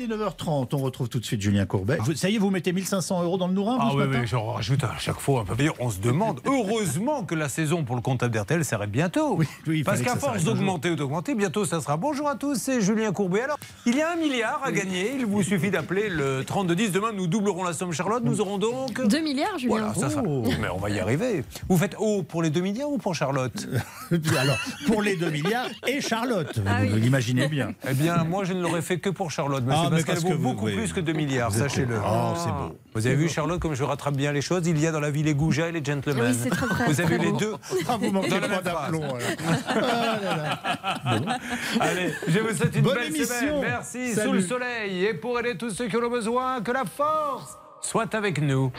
est 9h30. On retrouve tout de suite Julien Courbet. Vous- ça y est, vous mettez 1500 euros dans le Nourin Ah vous, ce oui, oui, j'en rajoute à chaque fois un peu. D'ailleurs, on se demande, heureusement que la saison pour le comptable d'RTL s'arrête bientôt. Oui, oui, il Parce qu'à force d'augmenter ou d'augmenter, bientôt ça sera. Bonjour à tous, c'est Julien Courbet. Alors, il y a un milliard à gagner. Il vous suffit d'appeler le 3210. Demain, nous doublerons la somme, Charlotte. Nous aurons donc. 2 milliards, Julien. Voilà, ça, ça. Oh. Mais on va y arriver. Vous faites haut pour les 2 milliards ou pour Charlotte Alors, pour les 2 milliards et Charlotte, Ah vous oui. l'imaginez bien. Eh bien, moi, je ne l'aurais fait que pour Charlotte, monsieur, Ah, mais parce qu'elle parce vaut que vous- beaucoup oui. plus que 2 milliards, sachez-le. Oh, c'est beau. Vous avez vu, Charlotte, comme je rattrape bien les choses Il y a dans la vie les goujats et les gentlemen. Oui, c'est très, très, Vous avez très les deux Ah, vous manquez Dans la pas d'aplomb. Ah. Allez, je vous souhaite une Bonne belle émission. semaine. Merci, Salut. sous le soleil. Et pour aider tous ceux qui en ont besoin, que la force soit avec nous.